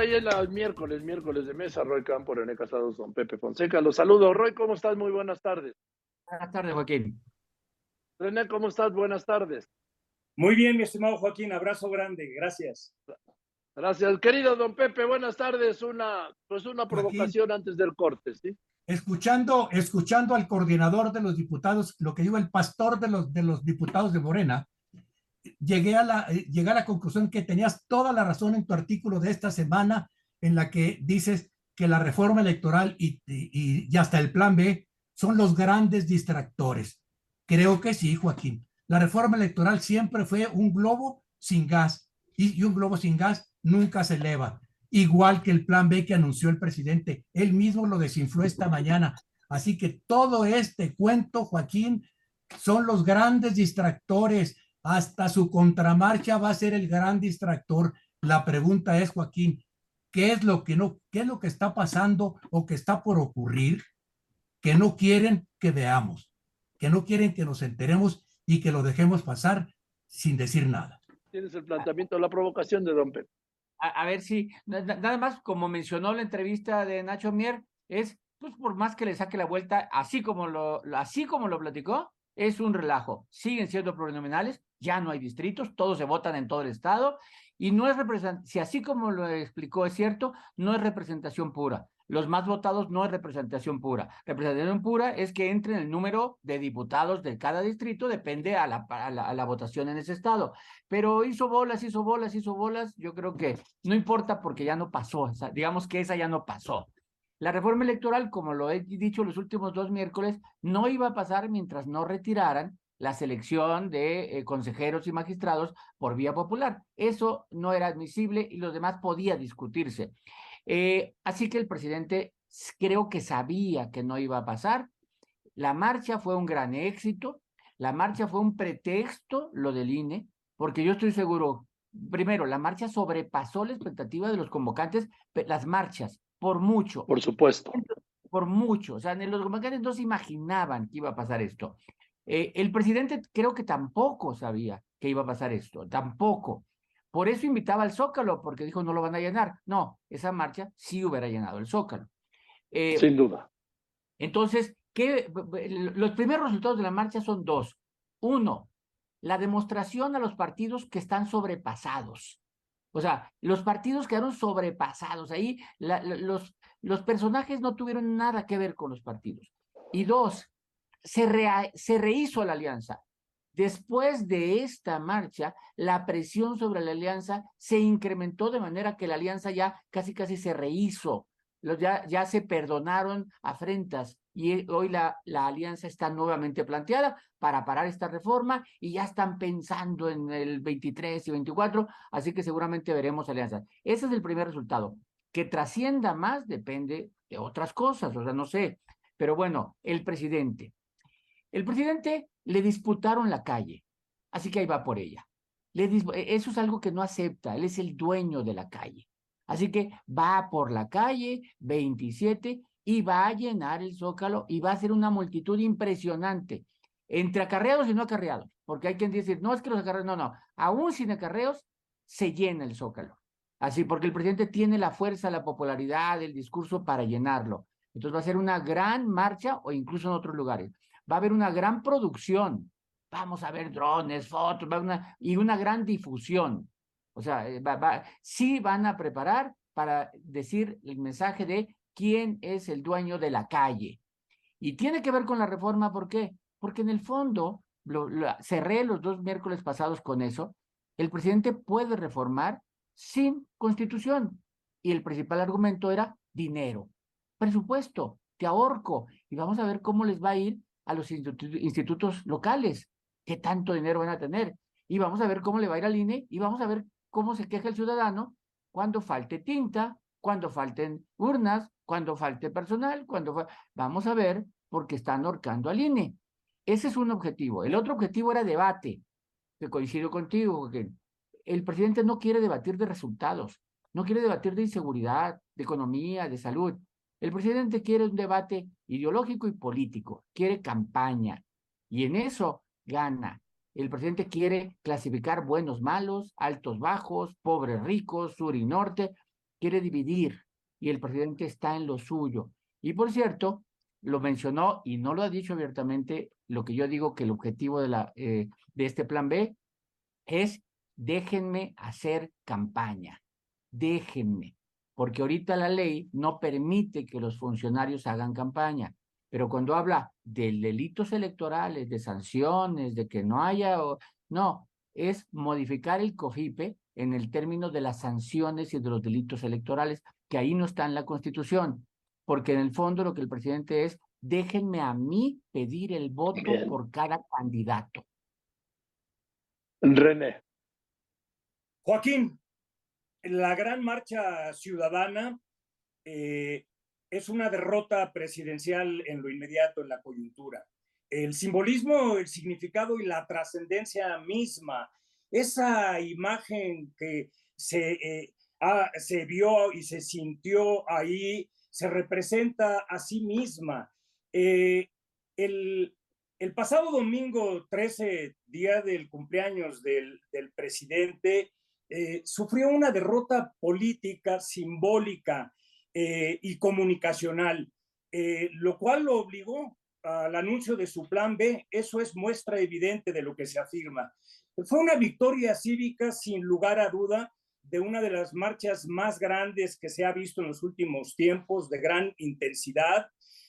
Ahí es el miércoles, miércoles de mesa, Roy Campo, René Casados, don Pepe Fonseca. Los saludo. Roy, ¿cómo estás? Muy buenas tardes. Buenas tardes, Joaquín. René, ¿cómo estás? Buenas tardes. Muy bien, mi estimado Joaquín, abrazo grande, gracias. Gracias, querido don Pepe, buenas tardes. Una, pues una provocación antes del corte, ¿sí? Escuchando, escuchando al coordinador de los diputados, lo que dijo el pastor de los, de los diputados de Morena, llegué a, la, eh, llegué a la conclusión que tenías toda la razón en tu artículo de esta semana en la que dices que la reforma electoral y, y, hasta el plan B son los grandes distractores. Creo que sí, Joaquín. La reforma electoral siempre fue un globo sin gas y un globo sin gas nunca se eleva. Igual que el plan B que anunció el presidente. Él mismo lo desinfló esta mañana. Así que todo este cuento, Joaquín, son los grandes distractores hasta su contramarcha va a ser el gran distractor. La pregunta es, Joaquín, ¿qué es lo que no, qué es lo que está pasando o que está por ocurrir que no quieren que veamos, que no quieren que nos enteremos y que lo dejemos pasar sin decir nada? Tienes el planteamiento, la provocación de Don Pepe. A, a, ver si, nada más como mencionó la entrevista de Nacho Mier, es, pues por más que le saque la vuelta, así como lo, así como lo platicó, es un relajo. Siguen siendo plurinominales, ya no hay distritos, todos se votan en todo el estado y no es representación, si así como lo explicó es cierto, no es representación pura. Los más votados no es representación pura. Representación pura es que entre el número de diputados de cada distrito, depende a la, a la, votación en ese estado. Pero hizo bolas, hizo bolas, hizo bolas, yo creo que no importa porque ya no pasó, o digamos que esa ya no pasó. La reforma electoral, como lo he dicho los últimos dos miércoles, no iba a pasar mientras no retiraran la selección de eh, consejeros y magistrados por vía popular. Eso no era admisible y lo demás podía discutirse. Eh, así que el presidente creo que sabía que no iba a pasar. La marcha fue un gran éxito. La marcha fue un pretexto, lo del INE, porque yo estoy seguro, primero, la marcha sobrepasó la expectativa de los convocantes, las marchas, por mucho. Por supuesto. Por mucho. O sea, los convocantes no se imaginaban que iba a pasar esto. Eh, el presidente creo que tampoco sabía que iba a pasar esto, tampoco. Por eso invitaba al Zócalo, porque dijo no lo van a llenar. No, esa marcha sí hubiera llenado el Zócalo. Eh, Sin duda. Entonces, ¿qué, los primeros resultados de la marcha son dos. Uno, la demostración a los partidos que están sobrepasados. O sea, los partidos quedaron sobrepasados. Ahí la, los, los personajes no tuvieron nada que ver con los partidos. Y dos, se, re, rehizo la alianza. Después de esta marcha, la presión sobre la alianza se incrementó de manera que la alianza ya casi casi se rehizo. Ya, ya se perdonaron afrentas y hoy la, la alianza está nuevamente planteada para parar esta reforma y ya están pensando en el 23 y 24, así que seguramente veremos alianzas. Ese es el primer resultado. Que trascienda más depende de otras cosas, o sea, no sé. Pero bueno, el presidente, el presidente le disputaron la calle, así que ahí va por ella. Le eso es algo que no acepta, él es el dueño de la calle. Así que va por la calle 27 y va a llenar el zócalo y va a ser una multitud impresionante, entre acarreados y no acarreados, porque hay quien dice, no es que los acarreados, no, no, aún sin acarreos se llena el zócalo. Así, porque el presidente tiene la fuerza, la popularidad, el discurso para llenarlo. Entonces va a ser una gran marcha o incluso en otros lugares va a haber una gran producción. Vamos a ver drones, fotos, va a una, y una gran difusión. O sea, eh, va, va, sí van a preparar para decir el mensaje de quién es el dueño de la calle. Y tiene que ver con la reforma, ¿por qué? Porque en el fondo, lo, lo, cerré los dos miércoles pasados con eso, el presidente puede reformar sin constitución. Y el principal argumento era dinero, presupuesto, te ahorco. Y vamos a ver cómo les va a ir a los institutos locales, qué tanto dinero van a tener. Y vamos a ver cómo le va a ir al INE y vamos a ver cómo se queja el ciudadano cuando falte tinta, cuando falten urnas, cuando falte personal, cuando vamos a ver porque están ahorcando al INE. Ese es un objetivo. El otro objetivo era debate, que coincido contigo, que el presidente no quiere debatir de resultados, no quiere debatir de inseguridad, de economía, de salud. El presidente quiere un debate ideológico y político, quiere campaña y en eso gana. El presidente quiere clasificar buenos malos, altos bajos, pobres ricos, sur y norte. quiere dividir y el presidente está en lo suyo. Y por cierto, lo mencionó y no lo ha dicho abiertamente, lo que yo digo que el objetivo de, eh, de este plan B es déjenme hacer campaña, déjenme, porque ahorita la ley no permite que los funcionarios hagan campaña, pero cuando habla de delitos electorales, de sanciones, de que no haya, no, es modificar el COFIPE en el término de las sanciones y de los delitos electorales, que ahí no está en la Constitución porque en el fondo lo que el presidente es, déjenme a mí pedir el voto por cada candidato. René. Joaquín, la gran marcha ciudadana eh, es una derrota presidencial en lo inmediato, en la coyuntura. El simbolismo, el significado y la trascendencia misma, esa imagen que se, eh, se vio y se sintió ahí se representa a sí misma. Eh, el, pasado domingo 13, día del cumpleaños del, presidente, eh, sufrió una derrota política, simbólica eh, y comunicacional, lo cual lo obligó al anuncio de su plan B. Eso es muestra evidente de lo que se afirma. Fue una victoria cívica sin lugar a duda, de una de las marchas más grandes que se ha visto en los últimos tiempos, de gran intensidad,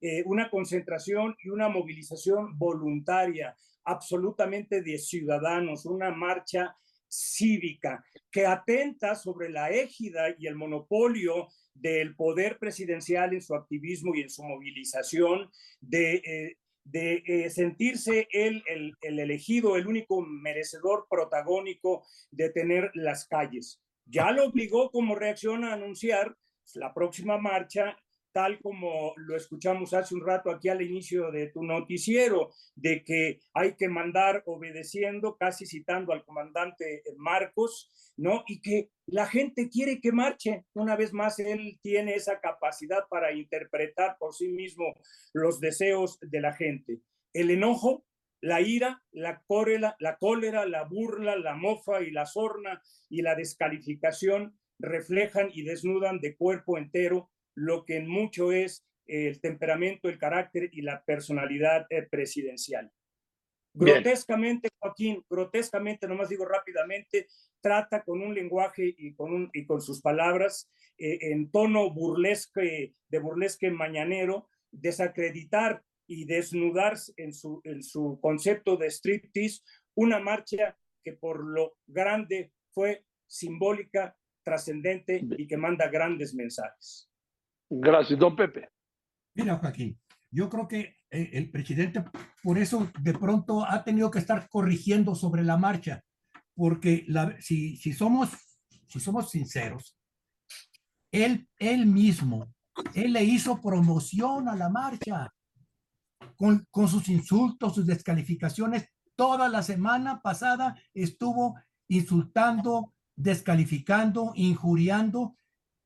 eh, una concentración y una movilización voluntaria, absolutamente de ciudadanos, una marcha cívica que atenta sobre la égida y el monopolio del poder presidencial en su activismo y en su movilización, de, eh, de eh, sentirse él el, el, elegido, el único merecedor protagónico de tener las calles. Ya lo obligó como reacción a anunciar la próxima marcha, tal como lo escuchamos hace un rato aquí al inicio de tu noticiero, de que hay que mandar obedeciendo, casi citando al comandante Marcos, ¿no? Y que la gente quiere que marche. Una vez más, él tiene esa capacidad para interpretar por sí mismo los deseos de la gente. El enojo la ira, la cólera, la cólera, la burla, la mofa y la sorna y la descalificación reflejan y desnudan de cuerpo entero lo que en mucho es el temperamento, el carácter y la personalidad eh, presidencial. Grotescamente, Joaquín, grotescamente, nomás digo rápidamente, trata con un lenguaje y con, un, y con sus palabras eh, en tono burlesque, de burlesque mañanero, desacreditar y desnudar en su, en su concepto de striptease una marcha que por lo grande fue simbólica, trascendente y que manda grandes mensajes. Gracias, don Pepe. Mira, Joaquín, yo creo que eh, el presidente por eso de pronto ha tenido que estar corrigiendo sobre la marcha, porque la, si, si, somos, si somos sinceros, él, él mismo, él le hizo promoción a la marcha con, con sus insultos, sus descalificaciones. Toda la semana pasada estuvo insultando, descalificando, injuriando,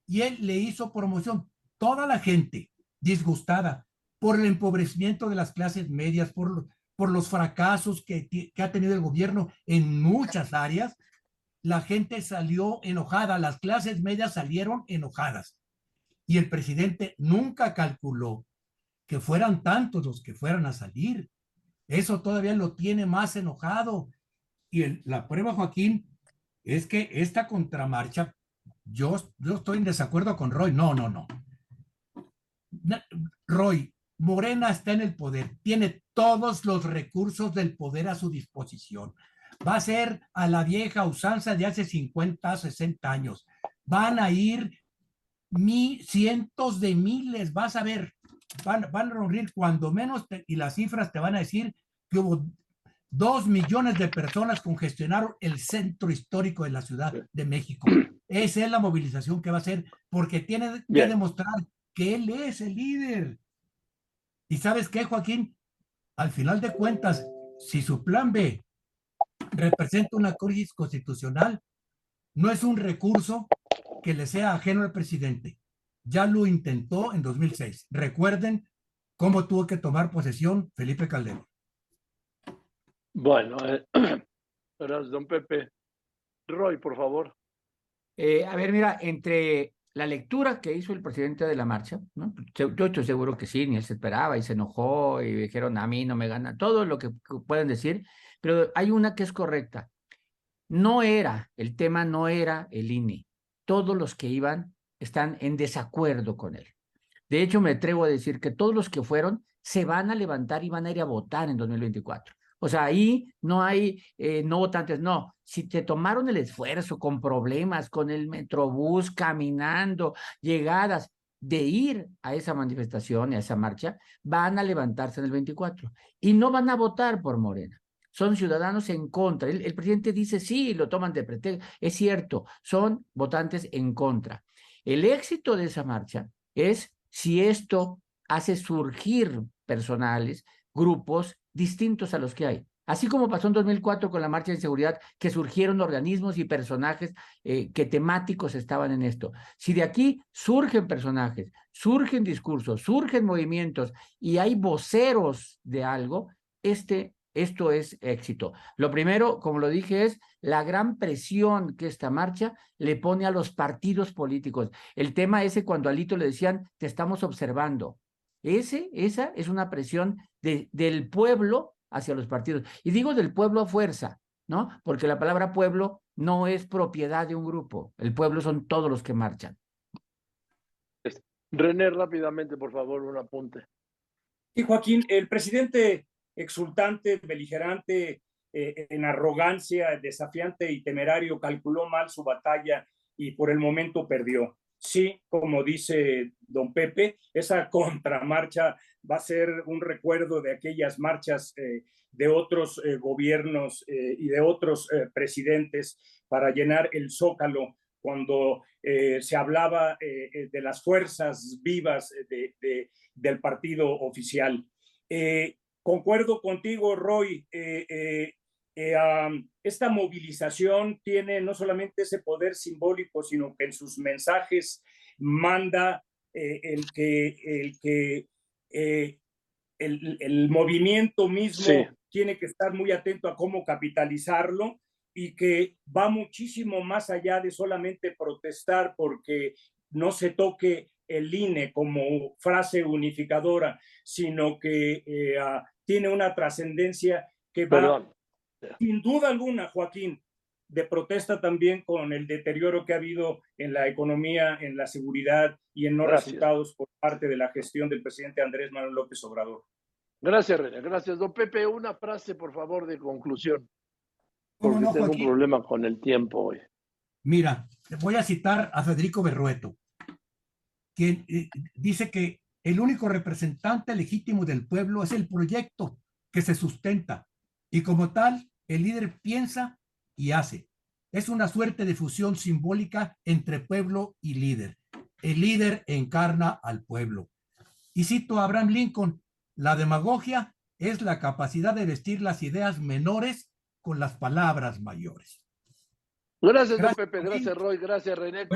y él le hizo promoción. Toda la gente disgustada por el empobrecimiento de las clases medias, por, los fracasos que, ha tenido el gobierno en muchas áreas, la gente salió enojada, las clases medias salieron enojadas. Y el presidente nunca calculó que fueran tantos los que fueran a salir. Eso todavía lo tiene más enojado. Y la prueba, Joaquín, es que esta contramarcha, yo estoy en desacuerdo con Roy. No, no, no. Roy, Morena está en el poder, tiene todos los recursos del poder a su disposición. Va a ser a la vieja usanza de hace 50, 60 años. Van a ir mi, cientos de miles, vas a ver, van, a reunir cuando menos, y las cifras te van a decir que hubo dos millones de personas congestionaron el centro histórico de la Ciudad de México. Esa es la movilización que va a hacer, porque tiene que demostrar que él es el líder. Y sabes qué, Joaquín, al final de cuentas, si su plan B representa una crisis constitucional, no es un recurso que le sea ajeno al presidente ya lo intentó en 2006. Recuerden cómo tuvo que tomar posesión Felipe Calderón. Bueno, eh, gracias, don Pepe. Roy, por favor. Eh, a ver, mira, entre la lectura que hizo el presidente de la marcha, ¿no? Yo estoy seguro que sí, ni él se esperaba y se enojó y dijeron a mí no me gana, todo lo que pueden decir, pero hay una que es correcta. No era, el tema no era el INE. Todos los que iban están en desacuerdo con él. De hecho, me atrevo a decir que todos los que fueron se van a levantar y van a ir a votar en 2024. O sea, ahí no hay eh, no votantes, no. Si te tomaron el esfuerzo con problemas, con el metrobús, caminando, llegadas, de ir a esa manifestación a esa marcha, van a levantarse en el 24 y no van a votar por Morena. Son ciudadanos en contra. El, el presidente dice, sí, lo toman de pretexto. Es cierto, son votantes en contra. El éxito de esa marcha es si esto hace surgir personales, grupos distintos a los que hay. Así como pasó en 2004 con la marcha de seguridad, que surgieron organismos y personajes eh, que temáticos estaban en esto. Si de aquí surgen personajes, surgen discursos, surgen movimientos y hay voceros de algo, este, esto es éxito. Lo primero, como lo dije, es la gran presión que esta marcha le pone a los partidos políticos. El tema ese cuando a Alito le decían, te estamos observando. Ese, esa es una presión de, del pueblo hacia los partidos. Y digo del pueblo a fuerza, ¿no? Porque la palabra pueblo no es propiedad de un grupo. El pueblo son todos los que marchan. René, rápidamente, por favor, un apunte. Y Joaquín, el presidente exultante, beligerante, eh, en arrogancia, desafiante y temerario, calculó mal su batalla y por el momento perdió. Sí, como dice don Pepe, esa contramarcha va a ser un recuerdo de aquellas marchas eh, de otros eh, gobiernos eh, y de otros presidentes para llenar el zócalo cuando se hablaba de las fuerzas vivas de, del partido oficial. concuerdo contigo, Roy. Esta movilización tiene no solamente ese poder simbólico, sino que en sus mensajes manda el que, el que eh, el, movimiento mismo tiene que estar muy atento a cómo capitalizarlo y que va muchísimo más allá de solamente protestar porque no se toque el INE como frase unificadora, sino que eh, ah, tiene una trascendencia que va, sin duda alguna, Joaquín, de protesta también con el deterioro que ha habido en la economía, en la seguridad y en no resultados por parte de la gestión del presidente Andrés Manuel López Obrador. Gracias, René. Gracias, don Pepe. Una frase, por favor, de conclusión. Porque tengo un problema con el tiempo hoy. Mira, voy a citar a Federico Berrueto, quien eh, dice que el único representante legítimo del pueblo es el proyecto que se sustenta y como tal, el líder piensa y hace. Es una suerte de fusión simbólica entre pueblo y líder. El líder encarna al pueblo. Y cito a Abraham Lincoln, la demagogia es la capacidad de vestir las ideas menores con las palabras mayores. Gracias, gracias Pepe. Gracias, Roy. Gracias, René.